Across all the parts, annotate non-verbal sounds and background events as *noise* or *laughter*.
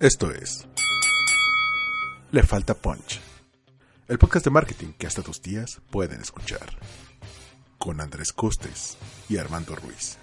Esto es Le Falta Punch, el podcast de marketing que hasta tus tías pueden escuchar, con Andrés Costes y Armando Ruiz.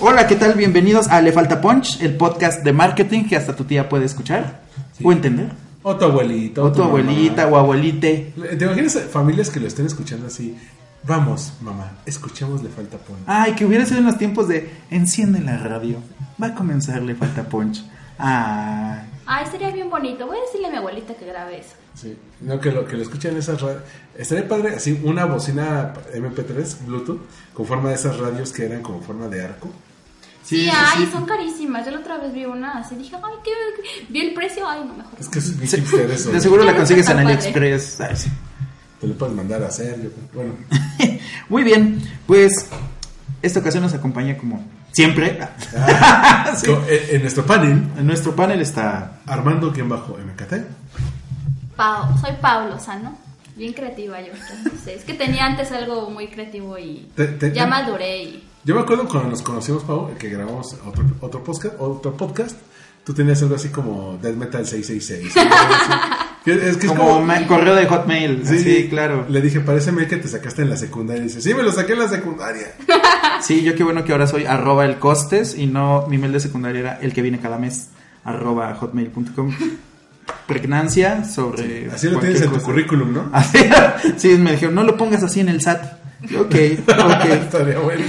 Hola, ¿qué tal? Bienvenidos a Le Falta Punch, el podcast de marketing que hasta tu tía puede escuchar o entender. O tu abuelito. O tu abuelita o abuelite. ¿Te imaginas familias que lo estén escuchando así? Vamos, mamá, escuchemos Le Falta Punch. Ay, que hubiera sido en los tiempos de enciende la radio. Va a comenzar Le Falta Punch. Ah. Ay, sería bien bonito. Voy a decirle a mi abuelita que grabe eso. Sí, no, que lo, que lo escuchen en esas radios. Estaría padre, así, una bocina MP3, Bluetooth, con forma de esas radios que eran como forma de arco. Sí, ay, son carísimas. Yo la otra vez vi una así, dije, ay, qué, qué- vi el precio, ay, no, mejor. Es que es bien hipster eso. De seguro la consigues en. AliExpress. Ay, sí. Te lo puedes mandar a hacer. yo. Bueno, *laughs* Muy bien, pues esta ocasión nos acompaña como siempre. *laughs* Sí. co- en, en nuestro panel, En nuestro panel está Armando, quien bajo MKT. Pau, soy Pablo Sano. Bien creativa yo. entonces, es que tenía antes algo muy creativo y Te- te- ya maduré y... Yo me acuerdo cuando nos conocimos, Pau, que grabamos otro, otro, podcast, otro podcast. Tú tenías algo así como Death Metal 666. algo así. *laughs* Que es que es como ma- correo de Hotmail. Sí, claro. Le dije, parece mail que te sacaste en la secundaria. Y dice, sí, me lo saqué en la secundaria. *laughs* Sí, yo qué bueno que ahora soy arroba el costes y no mi mail de secundaria era el que viene cada mes arroba hotmail.com. *laughs* Pregnancia sobre. Así lo tienes en tu currículum, ¿no? Así, sí, me dijeron, no lo pongas así en el SAT. Ok, ok. Estaría bueno.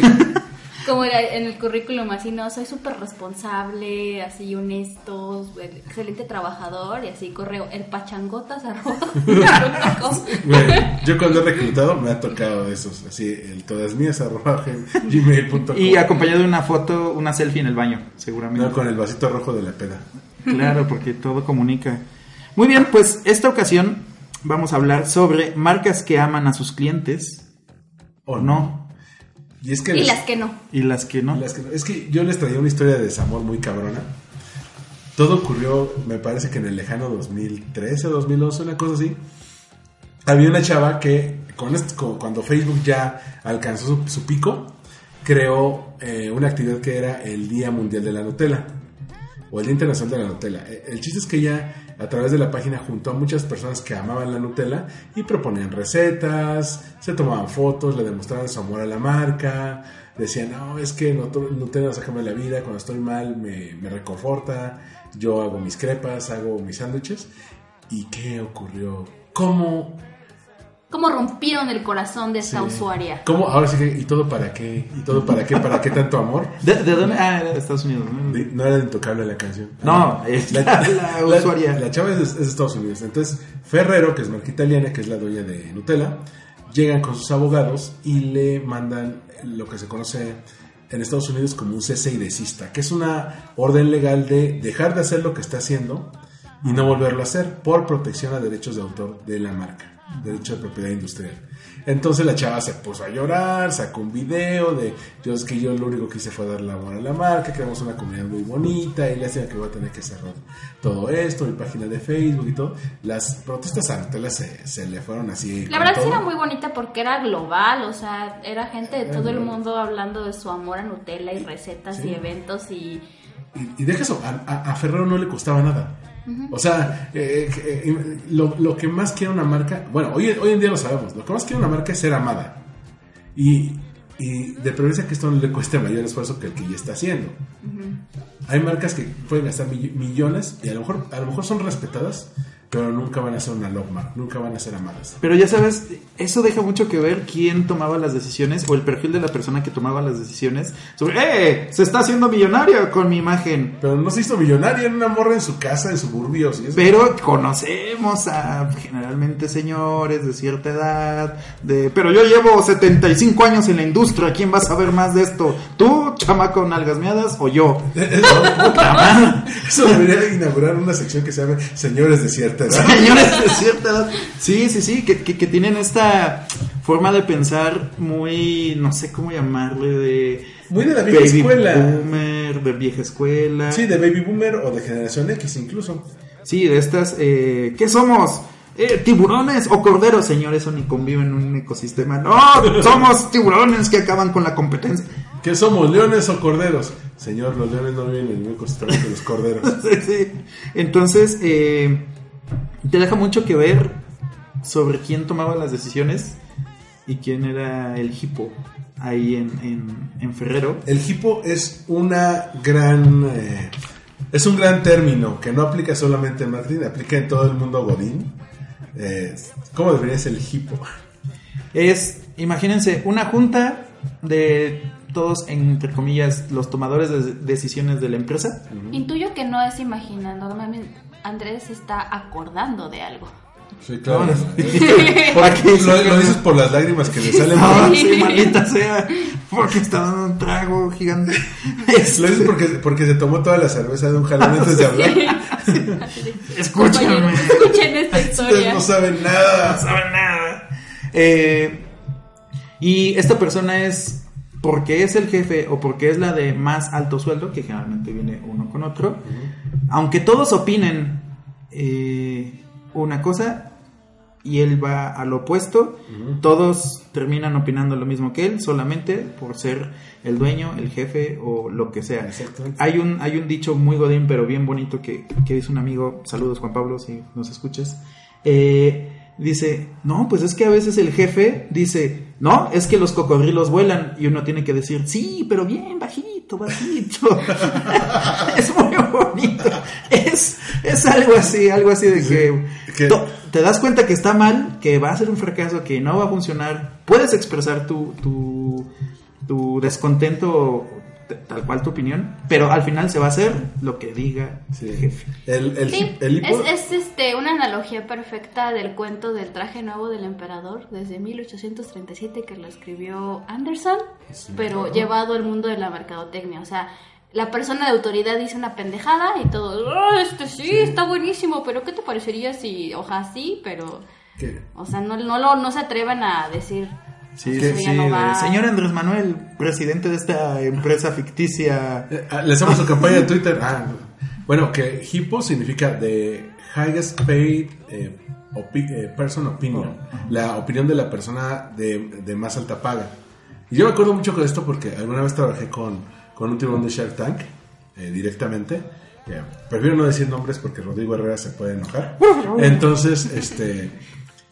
Como era en el currículum, así, no, soy súper responsable, así honesto, excelente trabajador y así correo, el pachangotas *laughs* arroba yo cuando he reclutado me ha tocado esos. Así, el todas mías arroba gmail.com. Y acompañado de una foto, una selfie en el baño, seguramente. No, con el vasito rojo de la peda. Claro, porque todo comunica. Muy bien, pues esta ocasión vamos a hablar sobre marcas que aman a sus clientes ¿O o no, Y es que... Y les- las que no. y las que no. Las que- es que yo les traía una historia de desamor muy cabrona. Todo ocurrió, me parece que en el lejano 2013 o 2011, una cosa así. Había una chava que, con esto- cuando Facebook ya alcanzó su, su pico, creó eh, una actividad que era el Día Mundial de la Nutella. O el Día Internacional de la Nutella. Eh, El chiste es que ella, a través de la página, juntó a muchas personas que amaban la Nutella y proponían recetas, se tomaban fotos, le demostraban su amor a la marca, decían, no, es que Nut- Nutella sácame la vida, cuando estoy mal me, me reconforta, yo hago mis crepas, hago mis sándwiches. ¿Y qué ocurrió? ¿Cómo? ¿Cómo rompieron el corazón de esta Sí. usuaria? ¿Cómo? Ahora sí que, ¿y todo para qué? ¿Y todo para qué? ¿Para qué tanto amor? *laughs* ¿De, de dónde? Ah, era de Estados Unidos. ¿no? Era intocable la canción. No, es *laughs* la, la usuaria. La chava es de, es de Estados Unidos. Entonces, Ferrero, que es marca italiana, que es la dueña de Nutella, llegan con sus abogados y le mandan lo que se conoce en Estados Unidos como un cese y desista, que es una orden legal de dejar de hacer lo que está haciendo y no volverlo a hacer por protección a derechos de autor de la marca, derecho de propiedad industrial. Entonces la chava se puso a llorar, sacó un video de yo es que yo lo único que hice fue dar la amor a la marca, creamos una comunidad muy bonita y lástima que voy a tener que cerrar todo esto, mi página de Facebook y todo. Las protestas a Nutella se, se le fueron así. La verdad sí todo. era muy bonita porque era global, o sea, era gente de todo el mundo hablando de su amor a Nutella y recetas Sí. y eventos y... Y, y deja eso, a, a- a Ferrero no le costaba nada. O sea, eh, eh, lo, lo que más quiere una marca, bueno, hoy, hoy en día lo sabemos, lo que más quiere una marca es ser amada. Y, y de preferencia que esto no le cueste mayor esfuerzo que el que ya está haciendo. Hay marcas que pueden gastar mill- millones y a lo mejor, a lo mejor son respetadas, pero nunca van a ser una love mark, nunca van a ser amadas. Pero ya sabes, eso deja mucho que ver quién tomaba las decisiones o el perfil de la persona que tomaba las decisiones sobre, ¡eh! Se está haciendo millonario con mi imagen. Pero no se hizo millonaria en una morra en su casa, en suburbios eso. Pero conocemos a generalmente señores de cierta edad, de, pero yo llevo 75 años en la industria, ¿quién va a saber más de esto? ¿Tú, chamaco nalgas meadas o yo? *laughs* Eso debería inaugurar una sección que se llame Señores de cierta edad. Señores de cierta edad. Sí, sí, sí, que, que- que tienen esta forma de pensar muy, no sé cómo llamarle, de... Muy de la vieja baby escuela. boomer, de vieja escuela. Sí, de Baby Boomer o de Generación X incluso. Sí, de estas, eh, ¿qué somos? Eh, ¿Tiburones o corderos? Señores, eso ni conviven en un ecosistema. No, *laughs* somos tiburones que acaban con la competencia. ¿Qué somos, leones o corderos? Señor, los leones no viven en mismo ecosistema que los corderos. *laughs* Sí, sí. Entonces, eh, te deja mucho que ver sobre quién tomaba las decisiones y quién era el hipo ahí en, en, en Ferrero. El hipo es una gran... eh, es un gran término que no aplica solamente en Madrid, aplica en todo el mundo godín. Eh, ¿Cómo debería ser el hipo? Es, imagínense, una junta de todos, entre comillas, los tomadores de decisiones de la empresa. Intuyo que no es imaginando, normalmente Andrés está acordando de algo. Sí, claro. No, *laughs* Por- Aquí sí, lo, lo no. dices por las lágrimas que le salen. Ah, por- sí, maldita sea, porque está dando un trago gigante. Lo dices porque, porque se tomó toda la cerveza de un jalón antes de hablar. *laughs* Escúchame. Escuchen esta Ustedes historia. no saben nada. no saben nada. Eh, y esta persona es porque es el jefe o porque es la de más alto sueldo, que generalmente viene uno con otro. Aunque todos opinen eh, una cosa y él va al opuesto, todos terminan opinando lo mismo que él, solamente por ser el dueño, el jefe o lo que sea. Hay un, hay un dicho muy godín, pero bien bonito que, que dice un amigo, saludos Juan Pablo, si nos escuchas. Eh, dice, no, pues es que a veces el jefe dice, no, es que los cocodrilos vuelan y uno tiene que decir, sí, pero bien bajito, bajito. *laughs* es muy bonito. Es, es algo así, algo así de que, te das cuenta que está mal, que va a ser un fracaso, que no va a funcionar. Puedes expresar tu, tu, tu descontento, tal cual tu opinión, pero al final se va a hacer lo que diga Sí. el jefe. El, el, Sí, hip- el hipo. es, es, este, una analogía perfecta del cuento del traje nuevo del emperador desde 1837 que lo escribió Anderson, pero llevado al mundo de la mercadotecnia. O sea, la persona de autoridad dice una pendejada y todo, "Ah, este sí, está buenísimo, pero ¿qué te parecería si, ojalá sí, pero, o sea, no, no, lo, no se atrevan a decir, Sí, sí, no sí, va. Señor Andrés Manuel, presidente de esta empresa ficticia. Eh, ah, Le hacemos su campaña de Twitter. Ah, bueno, que HIPO significa The Highest Paid eh, opi- eh, Person Opinion. La opinión de la persona de, de más alta paga. Y yo me acuerdo mucho con esto porque alguna vez trabajé con, con un tiburón de Shark Tank eh, directamente. Prefiero no decir nombres porque Rodrigo Herrera se puede enojar. Entonces, este.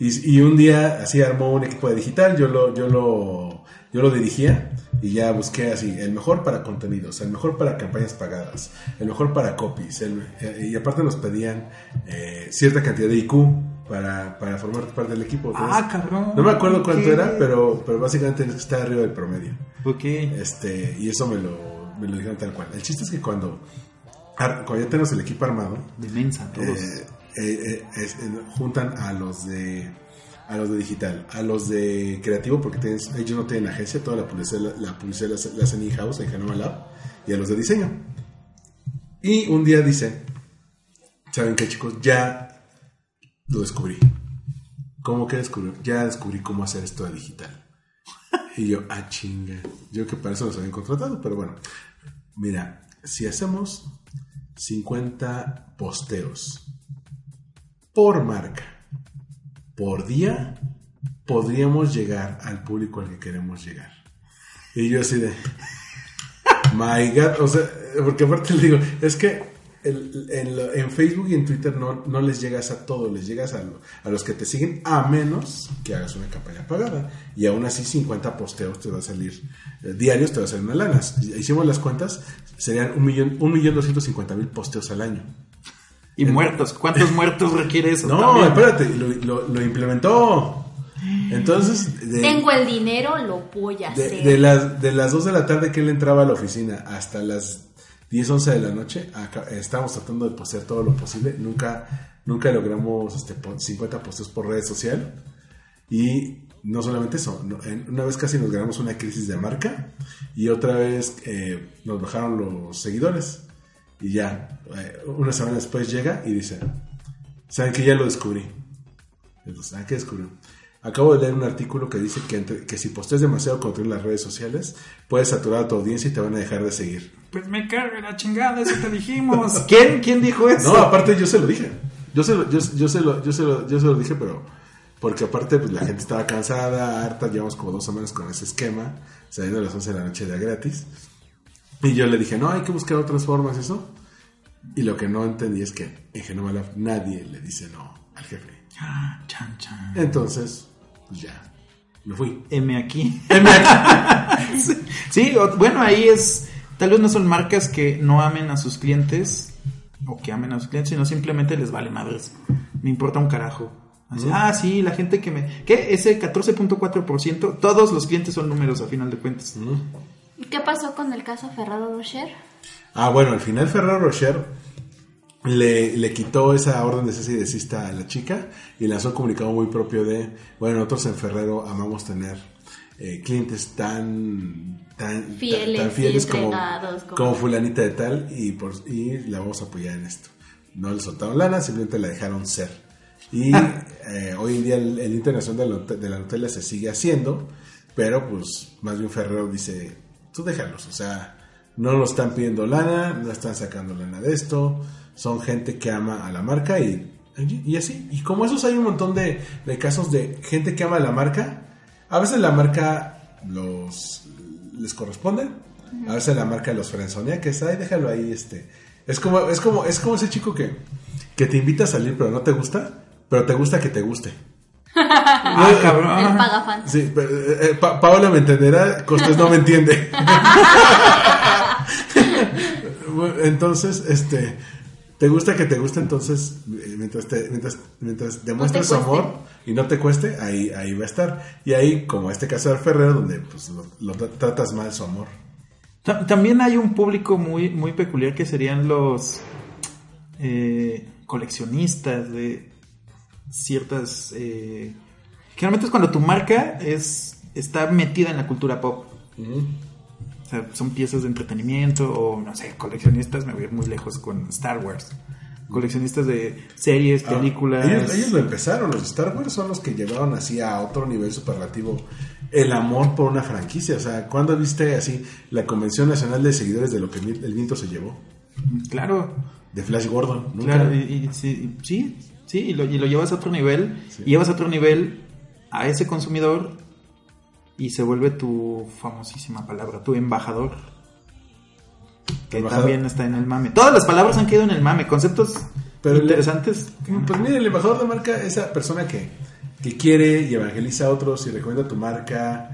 Y, y un día así armó un equipo de digital, yo lo, yo lo, yo lo dirigía y ya busqué así, el mejor para contenidos, el mejor para campañas pagadas, el mejor para copies, el- eh, y aparte nos pedían eh, cierta cantidad de IQ para, para formar parte del equipo. Entonces, Ah, cabrón. No me acuerdo cuánto era, pero, pero básicamente estar arriba del promedio. Ok. Este, y eso me lo, me lo dijeron tal cual. El chiste es que cuando, cuando ya tenemos el equipo armado, De mensa, todos. eh, eh, eh, eh, juntan a los de a los de digital, a los de creativo, porque tienes- ellos no tienen agencia, toda la publicidad, la, la publicidad la hacen in-house en Genoma Lab, y a los de diseño. Y un día dice, ¿saben qué chicos? Ya lo descubrí. ¿Cómo que descubrí? Ya descubrí cómo hacer esto de digital. Y yo, ah, chinga. Yo que para eso nos habían contratado, pero bueno. Mira, si hacemos 50 posteos por marca, por día, podríamos llegar al público al que queremos llegar. Y yo así de, my God, o sea, porque aparte le digo, es que el- en, lo- en Facebook y en Twitter no, no les llegas a todos, les llegas a, lo- a los que te siguen, a menos que hagas una campaña pagada. Y aún así 50 posteos te va a salir, eh, diarios te va a salir una lana. Hicimos las cuentas, serían un millón, un millón posteos al año. Y muertos. ¿Cuántos muertos requiere eso? No, también? espérate, lo, lo- lo implementó. Entonces, de, Tengo el dinero, lo voy a de, hacer. de las, de las 2 de la tarde que él entraba a la oficina hasta las 10, 11 de la noche, acá- estábamos tratando de postear todo lo posible. Nunca, nunca logramos este, po- 50 posteos por red social. Y no solamente eso, no- en- una vez casi nos ganamos una crisis de marca y otra vez eh, nos bajaron los seguidores. Y ya, eh, una semana después llega y dice, ¿saben que ya lo descubrí? Entonces, ¿ah, qué descubrió? Acabo de leer un artículo que dice que, entre- que si posteas demasiado contenido en las redes sociales, puedes saturar a tu audiencia y te van a dejar de seguir. Pues me cargue la chingada, eso te dijimos. *laughs* ¿Quién, quién dijo eso? No, aparte yo se lo dije. Yo se lo, yo, yo se lo, yo se lo, yo se lo dije, pero porque aparte pues, la gente estaba cansada, harta, llevamos como dos semanas con ese esquema, saliendo a las 11 de la noche de gratis. Y yo le dije, no, hay que buscar otras formas, eso. Y lo que no entendí es que en Genoma Lab nadie le dice no al jefe. Ah, chan, chan. Entonces, pues ya, me fui. *laughs* M aquí. sí, sí, o- bueno, ahí es. Tal vez no son marcas que no amen a sus clientes o que amen a sus clientes, sino simplemente les vale madres. Me importa un carajo. Así, Ah, sí, la gente que me. ¿Qué? Ese 14.4%, todos los clientes son números a final de cuentas. ¿Y ¿Qué pasó con el caso Ferrado Rocher? Ah, bueno, al final Ferrero Rocher le, le quitó esa orden de cese y desista a la chica y lanzó un comunicado muy propio de, bueno, nosotros en Ferrero amamos tener eh, clientes tan tan Fieles tan fieles como, como- como fulanita de tal y, por, y la vamos a apoyar en esto. No le soltaron lana, simplemente la dejaron ser. Y eh, hoy en día el, el internacional de la, de la Nutella se sigue haciendo, pero pues más bien Ferrero dice, tú déjalos, o sea, no lo están pidiendo lana, no están sacando lana de esto, son gente que ama a la marca y, y así. Y como esos hay un montón de, de casos de gente que ama a la marca, a veces la marca los les corresponde, a veces la marca los frenzonea, que es, ay, déjalo ahí, este. Es como, es como, es como ese chico que, que te invita a salir pero no te gusta, pero te gusta que te guste. Ah, El cabrón. Sí, eh, eh, Pa- Paola me entenderá, Costés no me entiende. *laughs* Entonces, este, te gusta que te guste, entonces, eh, mientras, te, mientras, mientras demuestres su cueste. amor y no te cueste, ahí, ahí va a estar. Y ahí, como este caso de Ferrero, donde pues, lo, lo tra- tratas mal su amor. Ta- También hay un público muy, muy peculiar que serían los eh, coleccionistas de ciertas... Eh, generalmente es cuando tu marca es, está metida en la cultura pop. O sea, son piezas de entretenimiento o, no sé, coleccionistas, me voy a ir muy lejos con Star Wars. Coleccionistas de series, Ah, películas. ellos, ellos lo empezaron, los Star Wars son los que llevaron así a otro nivel superlativo el amor por una franquicia. O sea, ¿cuándo viste así la Convención Nacional de Seguidores de lo que el viento se llevó? Claro, De Flash Gordon, nunca. Claro, y, y sí, sí, sí, y lo, y lo llevas a otro nivel, y llevas a otro nivel a ese consumidor y se vuelve tu famosísima palabra, tu embajador. Que Embajador. también está en el mame. Todas las palabras han quedado en el mame, conceptos Pero el- interesantes. Pues mire, el embajador de marca, esa persona que, que quiere y evangeliza a otros y recomienda tu marca,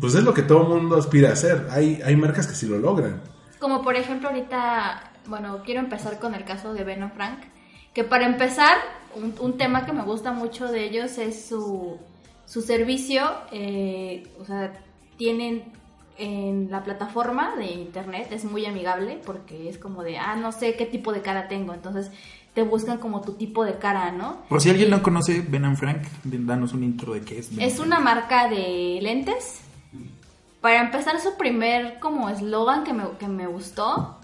pues es lo que todo el mundo aspira a hacer. Hay, hay marcas que sí lo logran. Como por ejemplo ahorita, bueno, quiero empezar con el caso de Beno Frank, que para empezar, un, un tema que me gusta mucho de ellos es su, su servicio, eh, o sea, tienen en la plataforma de internet, es muy amigable porque es como de, ah, no sé qué tipo de cara tengo, entonces te buscan como tu tipo de cara, ¿no? Por si alguien no conoce Ben Frank, danos un intro de qué es. Ben Es una marca de lentes. Para empezar, su primer como eslogan que me, que me gustó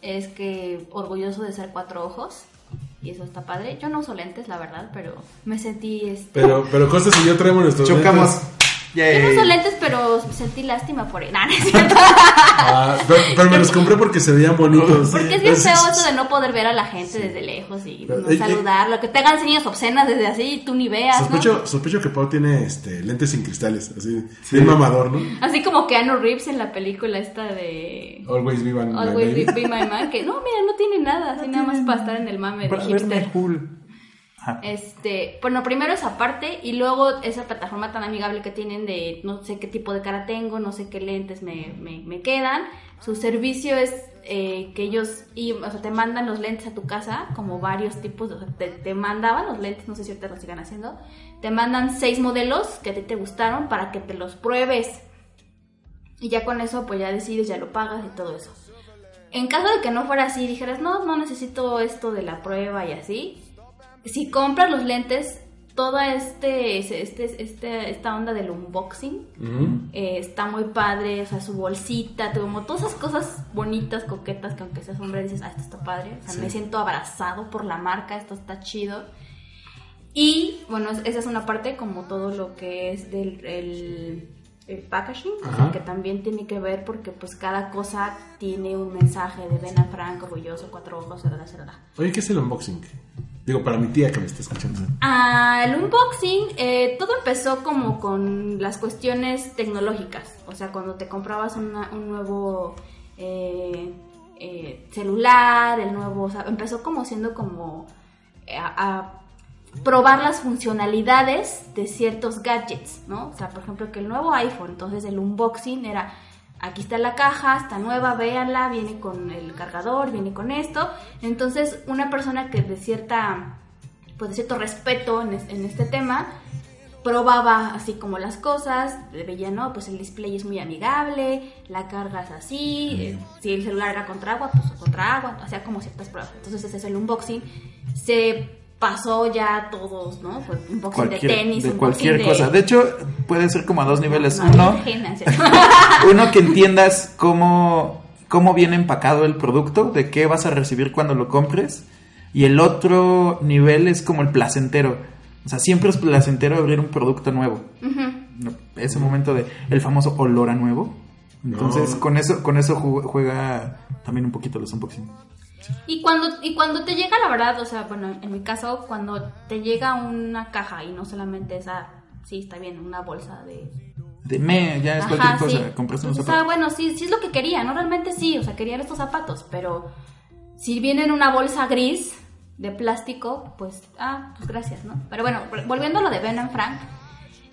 es que orgulloso de ser cuatro ojos. Y eso está padre. Yo no uso lentes, la verdad, pero me sentí... Este... Pero, pero Costas y yo traemos nuestros Chocamos. lentes. Yo no Yay. uso lentes, pero sentí lástima por él. *laughs* Nah, no es *laughs* cierto. Ah, pero, pero me los compré porque se veían bonitos. Porque es bien feo eso de no poder ver a la gente desde lejos y Pero, no eh, eh, saludarlo. Que te hagan señas obscenas desde así y tú ni veas, ¿no? Sospecho, sospecho que Pau tiene este, lentes sin cristales, así, bien mamador, ¿no? Así como Keanu Reeves en la película esta de... Always be my Always lady. be, be my man, que no, mira, no tiene nada, así nada más para estar en el mame de Para verme hipster. cool. Este, bueno, primero esa parte y luego esa plataforma tan amigable que tienen de no sé qué tipo de cara tengo, no sé qué lentes me, me, me quedan. Su servicio es eh, que ellos y, o sea, te mandan los lentes a tu casa, como varios tipos, o sea, te, te mandaban los lentes, no sé si ahorita lo sigan haciendo, te mandan seis modelos que a ti te gustaron para que te los pruebes. Y ya con eso, pues ya decides, ya lo pagas y todo eso. En caso de que no fuera así, dijeras, no, no necesito esto de la prueba y así, si compras los lentes, toda este, este, este, esta onda del unboxing eh, está muy padre, o sea, su bolsita, como todas esas cosas bonitas, coquetas, que aunque seas hombre dices, ah, esto está padre, o sea, me siento abrazado por la marca, esto está chido. Y bueno, es- esa es una parte como todo lo que es del el, el packaging, o sea, Ajá. que también tiene que ver porque pues cada cosa tiene un mensaje de Ben Frank, orgulloso, cuatro ojos, cerda. Oye, ¿qué es el unboxing? Digo, para mi tía que me está escuchando. El unboxing, eh, todo empezó como con las cuestiones tecnológicas. O sea, cuando te comprabas una- un nuevo eh, eh, celular, el nuevo, empezó como siendo como eh, a, a probar las funcionalidades de ciertos gadgets, ¿no? O sea, por ejemplo, que el nuevo iPhone, entonces el unboxing era, aquí está la caja, está nueva, véanla, viene con el cargador, viene con esto. Entonces, una persona que de cierta, pues de cierto respeto en, es- en este tema, probaba así como las cosas, veía, no, pues el display es muy amigable, la cargas así, eh, si el celular era contra agua, pues contra agua, hacía como ciertas pruebas. Entonces ese es el unboxing. Se pasó ya a todos, ¿no? Pues unboxing Cualquier, de tenis, de unboxing cualquier cosa. De hecho, puede ser como a dos niveles. No, Uno, *laughs* uno que entiendas cómo, cómo viene empacado el producto, de qué vas a recibir cuando lo compres. Y el otro nivel es como el placentero. O sea, siempre es placentero abrir un producto nuevo. Ese momento de el famoso olor a nuevo. Entonces, No. con eso con eso ju- juega también un poquito los unboxing. Y cuando, y cuando te llega, la verdad, o sea, bueno, en mi caso, cuando te llega una caja y no solamente esa, sí, está bien, una bolsa de... De me, ya es Ajá, cualquier cosa. sí. Compraste unos Entonces, ah, zapatos. bueno, sí, sí es lo que quería, ¿no? Realmente sí, o sea, querían estos zapatos, pero si viene en una bolsa gris de plástico, pues, ah, pues gracias, ¿no? Pero bueno, volviendo a lo de Ben and Frank,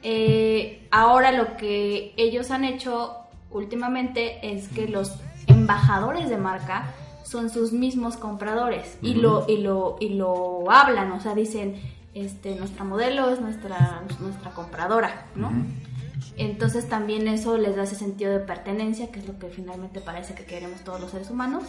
eh, ahora lo que ellos han hecho últimamente es que los embajadores de marca son sus mismos compradores y lo y lo y lo hablan, o sea, dicen, este, nuestra modelo es nuestra nuestra compradora, ¿no? Entonces también eso les da ese sentido de pertenencia, que es lo que finalmente parece que queremos todos los seres humanos.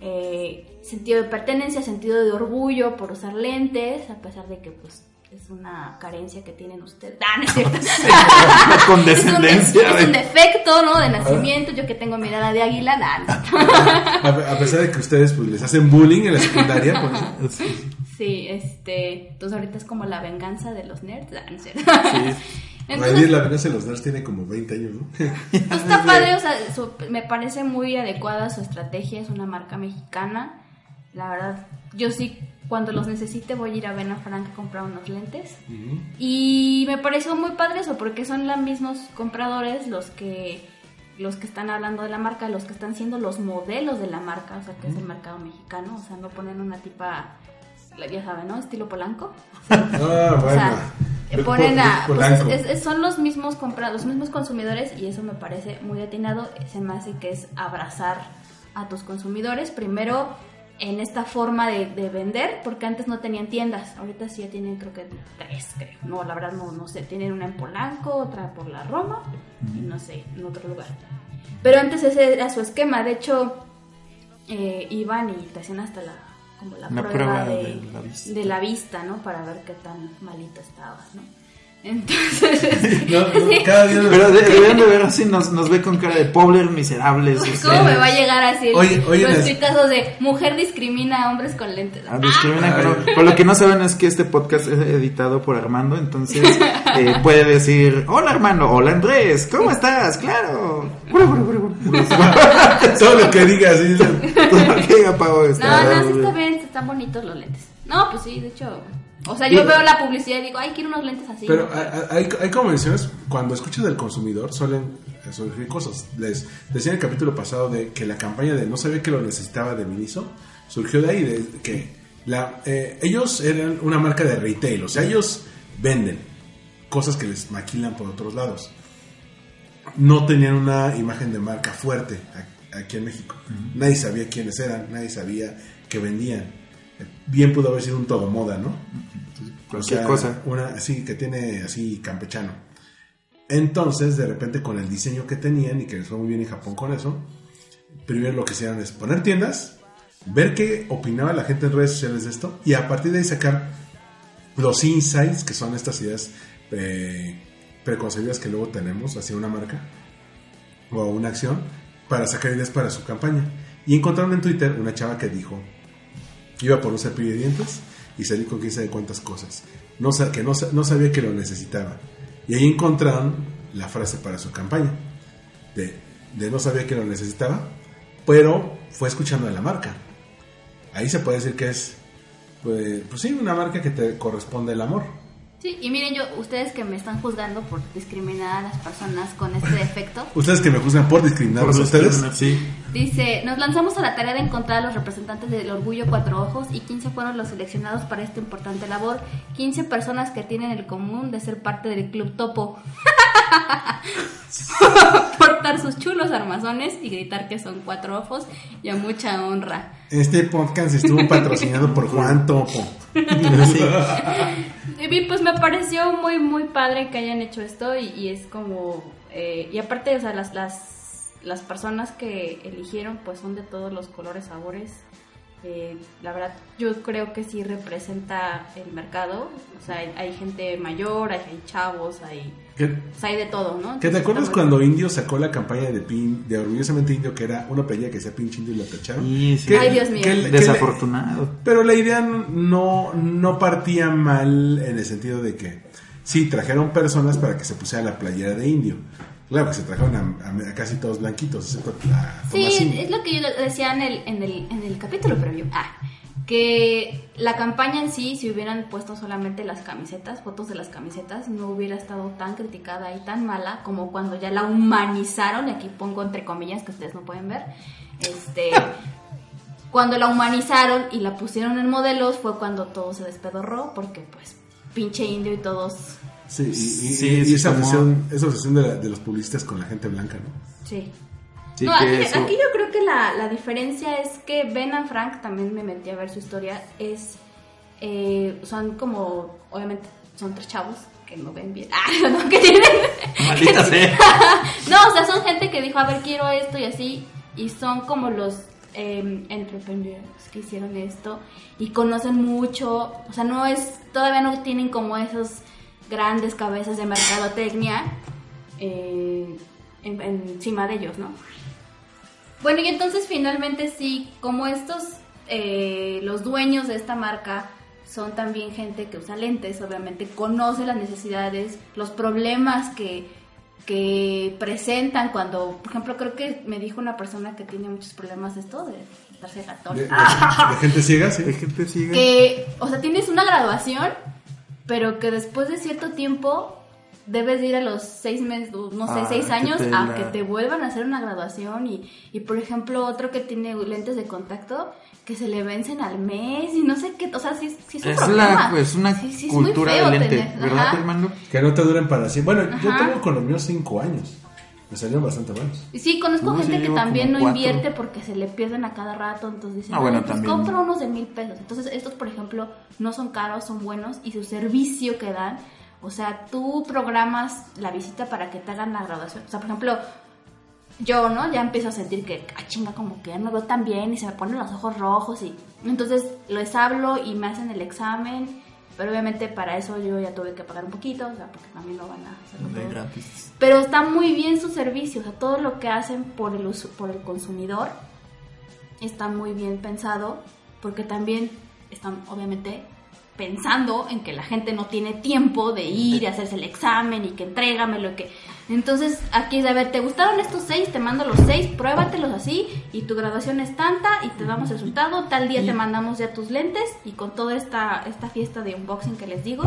Eh, sentido de pertenencia, sentido de orgullo por usar lentes, a pesar de que pues es una carencia que tienen ustedes. Ah, no es cierto. *laughs* La condescendencia. *laughs* Es un, es defecto, ¿no? De nacimiento, yo que tengo mirada de águila, nada. no. A, pesar de que ustedes pues, les hacen bullying en la secundaria, pues, *laughs* Sí, este, entonces ahorita es como la venganza de los nerds. Ah, no es cierto. Raíz Entonces, la venganza de los nerds tiene como 20 años, ¿no? Pues está padre, o sea, su- me parece muy adecuada su estrategia, es una marca mexicana. La verdad, yo sí, cuando los necesite voy a ir a Ben Frank a comprar unos lentes. Y me pareció muy padre eso, porque son los mismos compradores los que los que están hablando de la marca, los que están siendo los modelos de la marca, o sea, que es el mercado mexicano, o sea, no ponen una tipa, ya saben, ¿no? Estilo Polanco. *laughs* Ah, O bueno. sea, Ve ponen a. pues, es- es- son los mismos compra, los mismos consumidores y eso me parece muy atinado. Se me hace que es abrazar a tus consumidores. Primero, en esta forma de, de vender, porque antes no tenían tiendas. Ahorita sí ya tienen, creo que tres, creo. No, la verdad no, no sé. Tienen una en Polanco, otra por la Roma y no sé, en otro lugar. Pero antes ese era su esquema. De hecho, eh, iban y te hacían hasta la como la prueba, prueba de, de la vista. de la vista, ¿no? Para ver qué tan malito estabas, ¿no? Entonces, *laughs* No, no, cada día nos- Pero de- deberían de ver así, nos, nos ve con cara de pobres miserables. ¿cómo me va a llegar así Oye, oye, los tuitazos de mujer discrimina a hombres con lentes? Ah, discriminan, pero, pero lo que no saben es que este podcast es editado por Armando, entonces *laughs* eh, puede decir, hola Armando, hola Andrés, ¿cómo estás? Claro. *laughs* Todo lo que digas. Todo lo que diga está- No, no, sí está bien, están bonitos los lentes. No, pues sí, de hecho. O sea, yo veo la publicidad y digo, ay, quiero unos lentes así. Pero hay, hay, convenciones, cuando escuchas del consumidor, suelen surgir cosas. Les decía en el capítulo pasado de que la campaña de no sabía que lo necesitaba de Miniso surgió de ahí, de que La, eh, ellos eran una marca de retail, o sea, ellos venden cosas que les maquilan por otros lados. No tenían una imagen de marca fuerte a- aquí en México. Nadie sabía quiénes eran, nadie sabía qué vendían. Bien pudo haber sido un todo moda, ¿no? Cualquier O sea, cosa. Una así que tiene así campechano. Entonces, de repente, con el diseño que tenían y que les fue muy bien en Japón con eso, primero lo que hicieron es poner tiendas, ver qué opinaba la gente en redes sociales de esto y a partir de ahí sacar los insights, que son estas ideas eh, preconcebidas que luego tenemos hacia una marca o una acción, para sacar ideas para su campaña. Y encontraron en Twitter una chava que dijo, iba por un cepillo de dientes y salí con quién sabe cuántas cosas. No, que no, no sabía que lo necesitaba. Y ahí encontraron la frase para su campaña. De, de no sabía que lo necesitaba, pero fue escuchando a la marca. Ahí se puede decir que es, pues, pues sí, una marca que te corresponde el amor. Sí, y miren yo, ustedes que me están juzgando por discriminar a las personas con este *laughs* defecto, Ustedes que me juzgan por discriminarlos a ustedes. Sí. dice, nos lanzamos a la tarea de encontrar a los representantes del Orgullo Cuatro Ojos y 15 fueron los seleccionados para esta importante labor. 15 personas que tienen el común de ser parte del Club Topo. *laughs* Portar sus chulos armazones y gritar que son cuatro ojos y a mucha honra. Este podcast estuvo patrocinado por Juan Topo. *laughs* Y pues me pareció muy, muy padre que hayan hecho esto y, es como... eh, y aparte, o sea, las, las, las personas que eligieron pues son de todos los colores, sabores. Eh, la verdad, yo creo que sí representa el mercado. O sea, hay, hay gente mayor, hay chavos, hay, ¿Qué, o sea, hay de todo, ¿no? ¿Qué Entonces, te acuerdas cuando Indio sacó la campaña de pin, de orgullosamente Indio, que era una pelea que decía pinche Indio y la tacharon? Sí, sí. Que- Ay, Dios mío. que- que- Desafortunado. pero la idea no, no partía mal en el sentido de que sí, trajeron personas para que se pusiera la playera de Indio. Claro que se trajeron a, a- a casi todos blanquitos, excepto a Sí, es lo que yo decía en el, en el, en el capítulo previo. Ah, que la campaña en sí, si hubieran puesto solamente las camisetas, fotos de las camisetas, no hubiera estado tan criticada y tan mala como cuando ya la humanizaron, y aquí pongo entre comillas que ustedes no pueden ver. Este. *laughs* Cuando la humanizaron y la pusieron en modelos fue cuando todo se despedorró, porque pues pinche indio y todos Sí, y, y- Sí, y es esa como- obsesión, esa obsesión de, la- de los publicistas con la gente blanca, ¿no? Sí. Sí, no, aquí, eso- aquí yo creo que la, la diferencia es que Ben and Frank, también me metí a ver su historia, es. eh, son como. Obviamente, son tres chavos que no ven bien. *laughs* Ah, no, que tienen. Maldita *laughs* sea. *laughs* no, o sea, son gente que dijo, a ver, quiero esto y así. Y son como los eh, entrepreneurs que hicieron esto y conocen mucho. O sea, no es. Todavía no tienen como esos grandes cabezas de mercadotecnia eh, en- encima de ellos, ¿no? Bueno, y entonces finalmente sí, como estos, eh, los dueños de esta marca son también gente que usa lentes, obviamente conoce las necesidades, los problemas que, que presentan cuando, por ejemplo, creo que me dijo una persona que tiene muchos problemas de esto, de estarse gatón. De, de- de gente ciega, sí. De gente sigue. que, o sea, tienes una graduación, pero que después de cierto tiempo debes de ir a los seis meses, no sé, Ah, seis años a que te vuelvan a hacer una graduación y, y por ejemplo otro que tiene lentes de contacto que se le vencen al mes y no sé qué, o sea, sí, sí es un Es, problema. la, es una Sí, sí, es muy cultura de lente, tener- ¿verdad, ajá. hermano? Que no te duren para siempre. Bueno, yo tengo con los míos cinco años. Me salieron bastante buenos. Y Sí, conozco No, gente que también no cuatro. invierte porque se le pierden a cada rato, entonces dicen, Ah, bueno, "Ay, pues también. compro unos de mil pesos. Entonces estos, por ejemplo, no son caros, son buenos y su servicio que dan, o sea, tú programas la visita para que te hagan la graduación. O sea, por ejemplo, yo, ¿no? Ya empiezo a sentir que, ah, chinga, como que ya no veo tan bien y se me ponen los ojos rojos y entonces les hablo y me hacen el examen, pero obviamente para eso yo ya tuve que pagar un poquito, o sea, porque también no van a todo. gratis. Pero está muy bien su servicio, o sea, todo lo que hacen por el, usu- por el consumidor está muy bien pensado, porque también están obviamente pensando en que la gente no tiene tiempo de ir y hacerse el examen y que entrégamelo que... Entonces aquí es, a ver, ¿te gustaron estos seis? Te mando los seis, pruébatelos así y tu graduación es tanta y te damos resultado, tal día te mandamos ya tus lentes y con toda esta, esta fiesta de unboxing que les digo.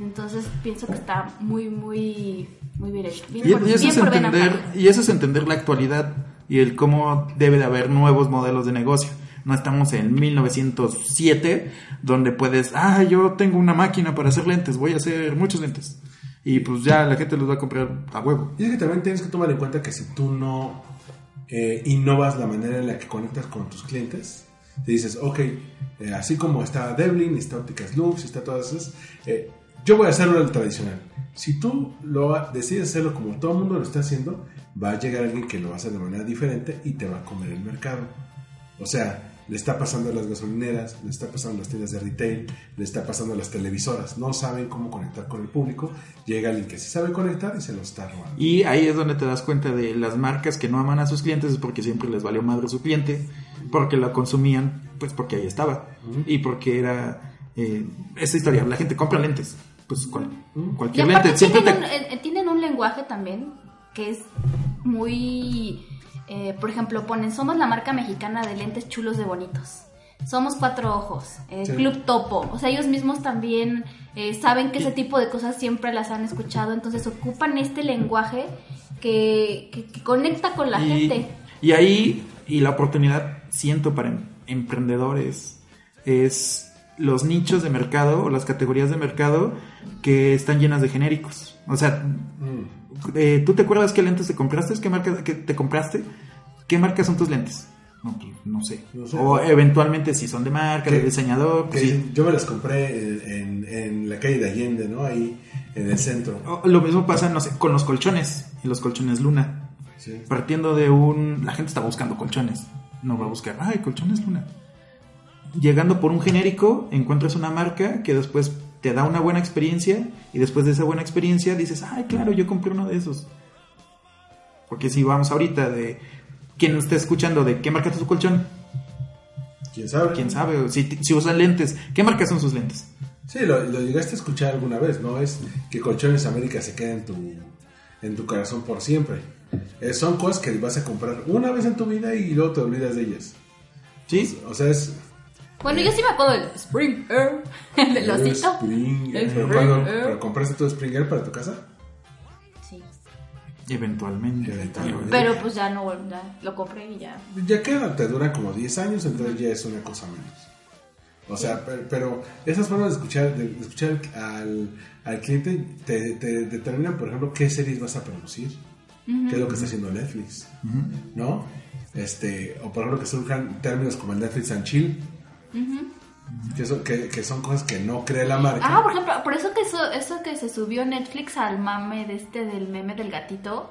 Entonces pienso que está muy, muy, muy bien hecho. Bien Y, por- y eso bien es por entender, y eso es entender la actualidad y el cómo debe de haber nuevos modelos de negocio. No estamos en 1907, donde puedes, ah, yo tengo una máquina para hacer lentes, voy a hacer muchos lentes. Y pues ya la gente los va a comprar a huevo. Y es que también tienes que tomar en cuenta que si tú no eh, innovas la manera en la que conectas con tus clientes, te dices, ok, eh, así como está Devlin, está Ópticas Lux, está todas esas, eh, yo voy a hacerlo el tradicional. Si tú lo decides hacerlo como todo el mundo lo está haciendo, va a llegar alguien que lo hacer de manera diferente y te va a comer el mercado. O sea, le está pasando a las gasolineras, le está pasando a las tiendas de retail, le está pasando a las televisoras. No saben cómo conectar con el público. Llega alguien que sí sabe conectar y se lo está robando. Y ahí es donde te das cuenta de las marcas que no aman a sus clientes es porque siempre les valió madre su cliente, porque la consumían, pues porque ahí estaba. Y porque era eh, esa historia, la gente compra lentes. Pues cual- cualquier lente. Siempre tienen, te- un, eh, tienen un lenguaje también que es muy... eh, por ejemplo, ponen, somos la marca mexicana de lentes chulos de bonitos. Somos Cuatro Ojos, el Sí. Club Topo. O sea, ellos mismos también eh, saben que ese tipo de cosas siempre las han escuchado. Entonces ocupan este lenguaje que, que- que conecta con la y, gente. y ahí, y la oportunidad, siento, para em- emprendedores, es los nichos de mercado o las categorías de mercado que están llenas de genéricos. O sea, eh, ¿tú te acuerdas qué lentes te compraste? ¿Qué marca que te compraste? ¿Qué marcas son tus lentes? No, pues, no sé. No sé. O eventualmente si son de marca, de diseñador. pues sí. Yo me las compré en, en- en la calle de Allende, ¿no? Ahí en el centro. O- Lo mismo pasa, no sé, con los colchones y los colchones Luna. Sí. Partiendo de un... La gente está buscando colchones. No va a buscar, ay, colchones Luna. Llegando por un genérico, encuentras una marca que después te da una buena experiencia y después de esa buena experiencia dices, ay, claro, yo compré uno de esos. Porque si vamos ahorita de... Quien esté escuchando de qué marca es su colchón, ¿Quién sabe? quién sabe, si usan lentes, ¿qué marca son sus lentes? Sí, lo, lo llegaste a escuchar alguna vez, ¿no? Es que Colchones América se queda en tu, en tu corazón por siempre. Eh, son cosas que vas a comprar una vez en tu vida y luego te olvidas de ellas. ¿Sí? O sea, es... Bueno, yo sí me acuerdo del Spring Air, *laughs* el del osito. Springer. El Pero, cuando- Springer. pero compraste tu Springer para tu casa. Sí. Eventualmente. Eventualmente. Pero pues ya no, ya lo compré y ya. Ya queda, te dura como 10 años, entonces ya es una cosa menos. O sea, pero, pero esas formas de escuchar, de escuchar al, al cliente te, te determinan, por ejemplo, qué series vas a producir, qué es lo que está haciendo Netflix, ¿no? Este, o por ejemplo, que surjan términos como el Netflix and Chill, que, son, que, que son cosas que no cree la marca. Ah, por ejemplo, por eso que eso, eso que se subió Netflix al mame de este del meme del gatito.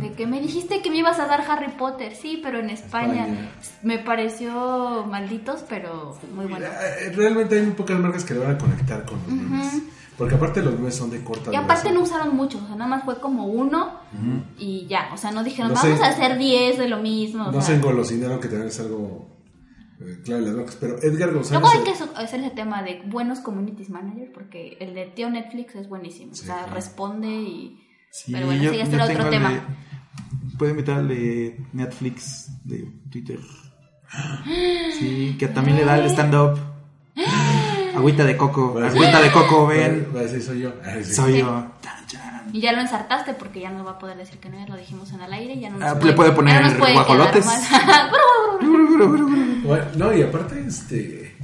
De que me dijiste que me ibas a dar Harry Potter, sí, pero en España, España. me pareció malditos, pero muy bueno. Eh, Realmente hay muy pocas marcas que le van a conectar con los memes. Porque aparte los memes son de corta Y aparte duración. no usaron mucho, o sea, nada más fue como uno y ya, o sea, no dijeron, No vamos a hacer 10 de lo mismo. o No sea. se engolosinaron que es algo claro en las marcas. Pero Edgar González. Luego hay eh, que hacer ese tema de buenos communities manager porque el de tío Netflix es buenísimo. Sí, o sea, claro. responde y... Sí, Pero bueno, yo- será tengo otro el tema. de- Puedo invitar al de Netflix, de Twitter. Sí, que también le da el *gasps* stand-up. *gasps* Agüita de coco, decir- agüita de coco, ven. a decir, soy yo. Sí. Soy yo. Y ya lo ensartaste porque ya no va a poder decir que no, ya lo dijimos en el aire y ya no nos Ah, le puede poner no puede guajolotes. *laughs* Bueno, no, y aparte, este.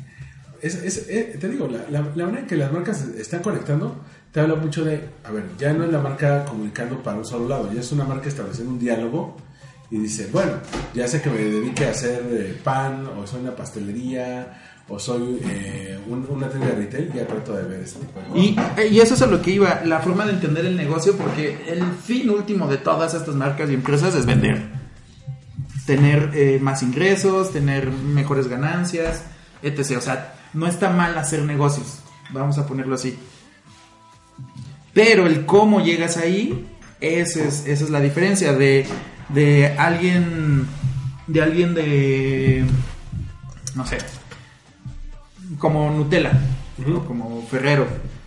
Es, es- eh, te digo, la, la, la manera en que las marcas están conectando te habla mucho de. A ver, ya no es la marca comunicando para un solo lado, ya es una marca estableciendo un diálogo y dice, bueno, ya sé que me dedique a hacer eh, pan, o soy una pastelería, o soy eh, un- una tienda de retail, ya trato de ver ese tipo de cosas. Y, eh, y eso es a lo que iba, la forma de entender el negocio, porque el fin último de todas estas marcas y empresas es vender. Tener eh, más ingresos, tener mejores ganancias, etc. O sea, no está mal hacer negocios, vamos a ponerlo así. Pero el cómo llegas ahí, ese es, esa es la diferencia de, de alguien, de alguien de, no sé, como Nutella, ¿no? como Ferrero.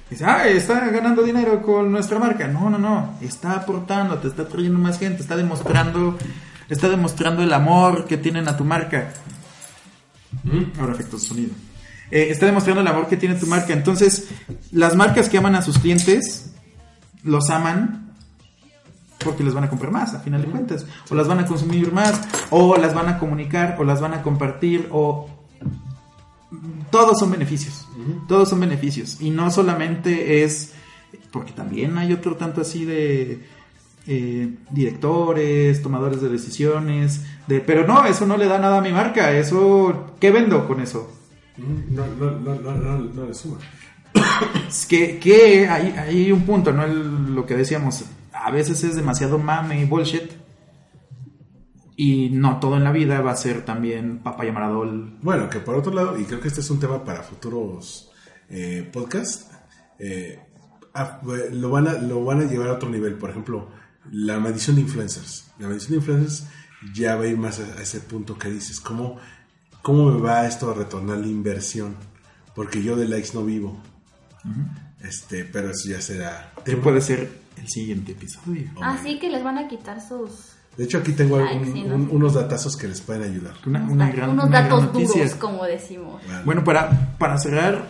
Dice, ah, está ganando dinero con nuestra marca. No, no, no. Está aportando, te está trayendo más gente, está demostrando, está demostrando el amor que tienen a tu marca. Ahora efectos de sonido. Eh, está demostrando el amor que tiene tu marca. Entonces, las marcas que aman a sus clientes, los aman porque les van a comprar más, a final de cuentas. O las van a consumir más, o las van a comunicar, o las van a compartir, o todos son beneficios. Todos son beneficios. Y no solamente es. Porque también hay otro tanto así de. eh, directores, tomadores de decisiones, de, pero no, eso no le da nada a mi marca, eso, ¿qué vendo con eso? No, no, no, no, no, no le suma. Es que, que hay, hay un punto, ¿no? El- lo que decíamos, a veces es demasiado mame y bullshit. Y no todo en la vida va a ser también papaya maradol. Bueno, que por otro lado, y creo que este es un tema para futuros eh, podcasts, eh, ah, eh, lo, van a, lo van a llevar a otro nivel. Por ejemplo, la medición de influencers. La medición de influencers ya va a ir más a, a ese punto que dices, ¿cómo, ¿cómo me va esto a retornar la inversión? Porque yo de likes no vivo. este Pero eso ya será... Que puede ser el siguiente episodio. Así que les van a quitar sus De hecho, aquí tengo Ay, un- sí, no un- sé. unos datazos que les pueden ayudar. Una, unos, una gran, unos una gran datos noticia. duros, como decimos. Bueno, para, para cerrar,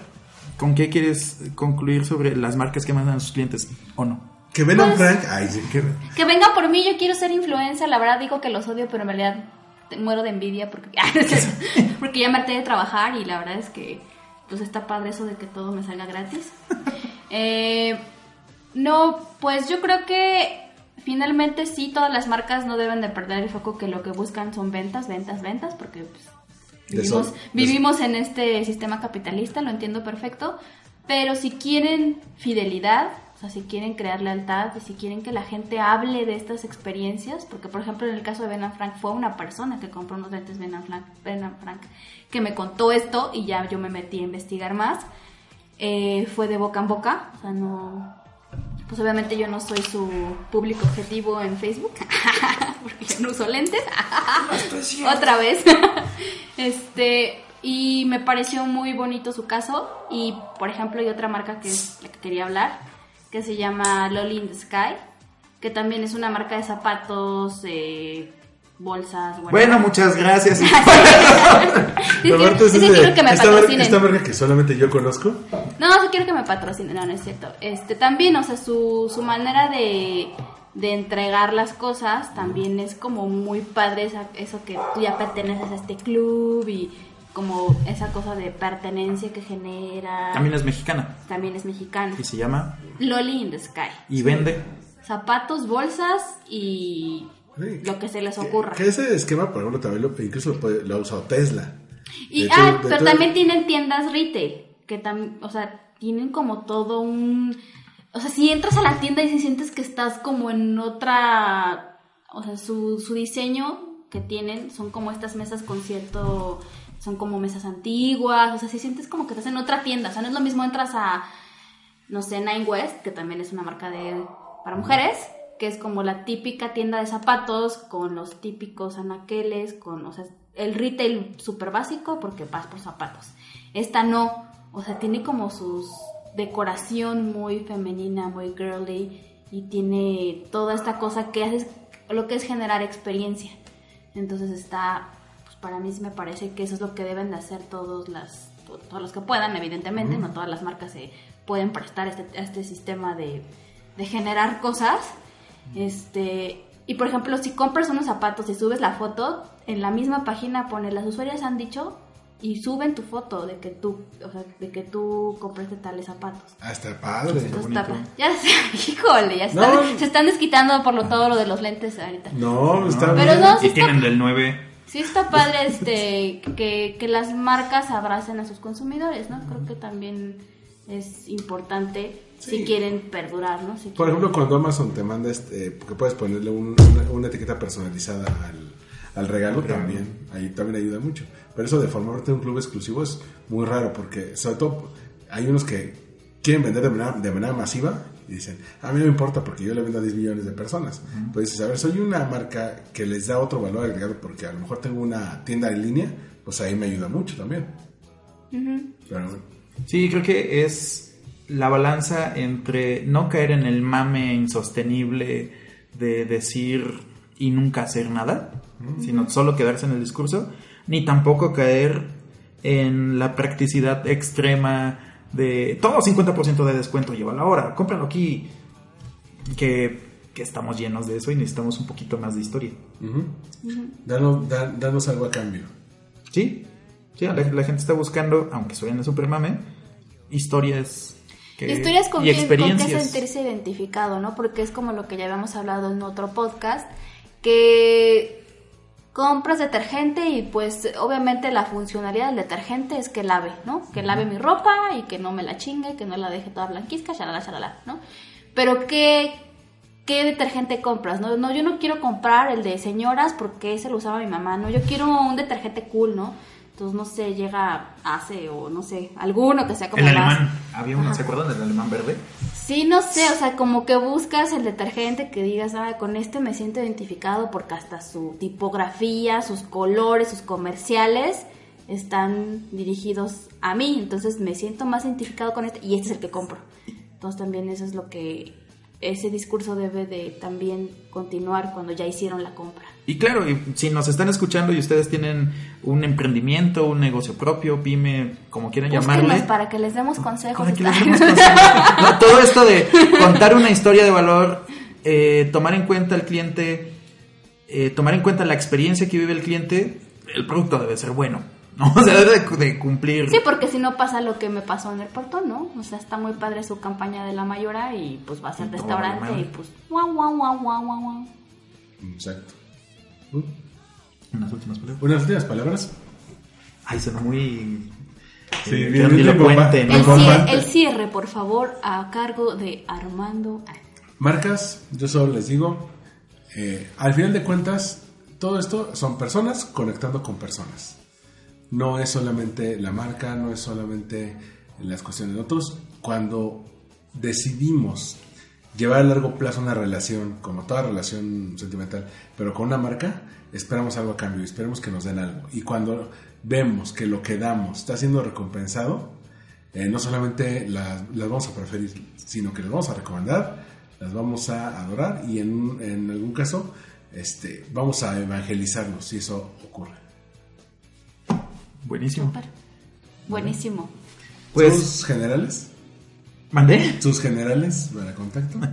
¿con qué quieres concluir sobre las marcas que mandan a sus clientes o no? Que Venom Pues- Frank... Ay, sí. Que- Que vengan por mí, yo quiero ser influencer. La verdad digo que los odio, pero en realidad muero de envidia porque, *laughs* *laughs* porque ya me harté de trabajar y la verdad es que pues está padre eso de que todo me salga gratis. *laughs* Eh, no, pues yo creo que finalmente sí, todas las marcas no deben de perder el foco que lo que buscan son ventas, ventas, ventas, porque pues, eso- vivimos en este sistema capitalista, lo entiendo perfecto, pero si quieren fidelidad, o sea, si quieren crear lealtad y si quieren que la gente hable de estas experiencias, porque por ejemplo en el caso de Ben Frank fue una persona que compró unos lentes Ben Frank, Ben Frank que me contó esto y ya yo me metí a investigar más, eh, fue de boca en boca, o sea, no... Pues obviamente yo no soy su público objetivo en Facebook, *laughs* porque yo no uso lentes. Otra vez. *laughs* este, y me pareció muy bonito su caso. Y por ejemplo, hay otra marca que es la que quería hablar, que se llama Lolly in the Sky, que también es una marca de zapatos, eh, bolsas. Bueno, muchas gracias. *laughs* Sí, Roberto, sí, es sí de- quiero que me esta, marca, patrocinen. esta marca que solamente yo conozco. No, sí quiero que me patrocinen, no, no es cierto. Este, también, o sea, su, su manera de, de entregar las cosas también es como muy padre, esa- eso que tú ya perteneces a este club y como esa cosa de pertenencia que genera. También es mexicana También es mexicana. y se llama Loli in the Sky. y vende. Zapatos, bolsas y Sí. lo que se les ocurra. Que ese esquema, por ejemplo, también lo, incluso lo, puede- lo ha usado Tesla. Y, De ah, pero también tienen tiendas retail, que también, o sea, tienen como todo un... O sea, si entras a la tienda y si sientes que estás como en otra... O sea, su, su diseño que tienen son como estas mesas con cierto... Son como mesas antiguas, o sea, si sientes como que estás en otra tienda, o sea, no es lo mismo entras a, no sé, Nine West, que también es una marca de para mujeres, que es como la típica tienda de zapatos con los típicos anaqueles, con, o sea, el retail súper básico porque vas por zapatos. Esta no, o sea, tiene como sus decoración muy femenina, muy girly y tiene toda esta cosa que hace lo que es generar experiencia. Entonces está, pues para mí sí me parece que eso es lo que deben de hacer todos las to- todos los que puedan, evidentemente, no todas las marcas se pueden prestar a este, a este sistema de, de generar cosas. Este, y por ejemplo, si compras unos zapatos y subes la foto, en la misma página pone las usuarias han dicho y suben tu foto de que tú, o sea, de que tú compraste tales zapatos. Ah, está padre. Bonito. está- ya *laughs* sé, híjole, ya se están, No. se están desquitando por lo, todo lo de los lentes ahorita. No, está Pero bien. no, sí Y está tienen del 9. Sí está padre este que, que las marcas abracen a sus consumidores, ¿no? Creo que también es importante Sí. si quieren perdurar, ¿no? Si Por quieren- ejemplo, cuando Amazon te manda, este, que puedes ponerle un- una, una etiqueta personalizada al, al regalo, también, ahí también ayuda mucho. Pero eso de formarte un club exclusivo es muy raro, porque sobre todo hay unos que quieren vender de manera, de manera masiva y dicen, a mí no me importa porque yo le vendo a 10 millones de personas. Pues dices, a ver, soy una marca que les da otro valor agregado porque a lo mejor tengo una tienda en línea, pues ahí me ayuda mucho también. Pero bueno. Sí, creo que es la balanza entre no caer en el mame insostenible de decir y nunca hacer nada, sino solo quedarse en el discurso, ni tampoco caer en la practicidad extrema de todo 50% de descuento, llévalo ahora, cómpralo aquí, que, que estamos llenos de eso y necesitamos un poquito más de historia. Ujú. Danos, da- danos algo a cambio. ¿Sí? Sí, la, la gente está buscando, aunque suene super mame, historias que- Historias con, y quien- con que experiencias. sentirse identificado, ¿no? Porque es como lo que ya habíamos hablado en otro podcast, que compras detergente y pues obviamente la funcionalidad del detergente es que lave, ¿no? Que lave mi ropa y que no me la chingue, que no la deje toda blanquizca, shalala, shalala, ¿no? Pero ¿qué, qué detergente compras? No, no, yo no quiero comprar el de señoras porque ese lo usaba mi mamá, ¿no? Yo quiero un detergente cool, ¿no? Entonces, no sé, llega Ace o no sé, alguno que sea como El más... alemán, había uno, ¿se acuerdan del alemán verde? Sí, no sé, o sea, como que buscas el detergente que digas, ah, con este me siento identificado porque hasta su tipografía, sus colores, sus comerciales están dirigidos a mí, entonces me siento más identificado con este y este es el que compro. Entonces también eso es lo que ese discurso debe de también continuar cuando ya hicieron la compra. Y claro, y si nos están escuchando y ustedes tienen un emprendimiento, un negocio propio, pyme, como quieran Búsquenos llamarle. para que les demos consejos. Para que les demos consejos. No, todo esto de contar una historia de valor, eh, tomar en cuenta al cliente, eh, tomar en cuenta la experiencia que vive el cliente, el producto debe ser bueno. ¿No? O sea, debe de, de cumplir. Sí, porque si no pasa lo que me pasó en el portón, ¿no? O sea, está muy padre su campaña de la mayora y pues al Y todo restaurante y pues guau, guau, guau, guau, guau, guau. Exacto. Unas últimas palabras. Unas últimas palabras. Ay, suena muy. Sí, eh. El cierre, el cierre, por favor, a cargo de Armando. Marcas, yo solo les digo, eh, al final de cuentas, todo esto son personas conectando con personas. No es solamente la marca, no es solamente las cuestiones de otros. Cuando decidimos llevar a largo plazo una relación, como toda relación sentimental, pero con una marca, esperamos algo a cambio, esperemos que nos den algo. Y cuando vemos que lo que damos está siendo recompensado, eh, no solamente las, las vamos a preferir, sino que las vamos a recomendar, las vamos a adorar y en, en algún caso este, vamos a evangelizarlos si eso ocurre. Buenísimo. Buenísimo. Pues, sus generales, ¿mandé? sus generales para contacto. *laughs*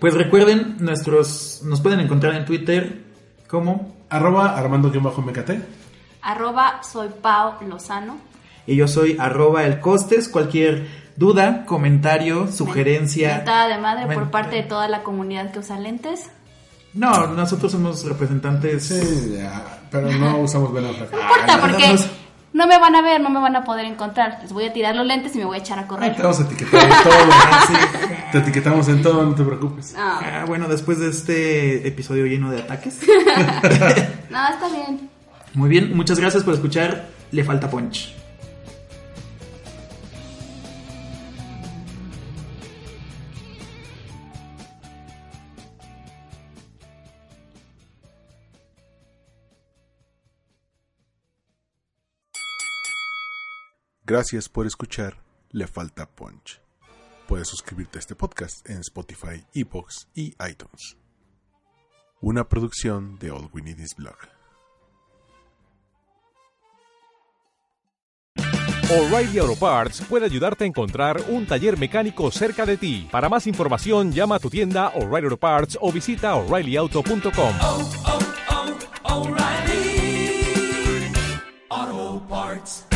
Pues recuerden, nuestros nos pueden encontrar en Twitter como Arroba Armando-MKT. Arroba soy Pau Lozano. y yo soy arroba el costes. Cualquier duda, comentario, sugerencia. Mentada de madre por parte de toda la comunidad que usa lentes. No, nosotros somos representantes. Sí, ya, pero no *laughs* usamos Ben Affleck. No importa, no, porque no, me van a ver, no me van a poder encontrar. Les voy a tirar los lentes y me voy a echar a Ah, correr. Te vamos a etiquetar en *laughs* todo. Te etiquetamos en todo, no te preocupes. Ah, Ah, bueno, después de este episodio lleno de ataques. *laughs* no, está bien. Muy bien, muchas gracias por escuchar. Le falta punch. Gracias por escuchar Le Falta Punch. Puedes suscribirte a este podcast en Spotify, Evox y iTunes. Una producción de All We Need Is Blog. O'Reilly Auto Parts puede ayudarte a encontrar un taller mecánico cerca de ti. Para más información, llama a tu tienda O'Reilly Auto Parts o visita oreillyauto.com. O'Reilly Auto Parts.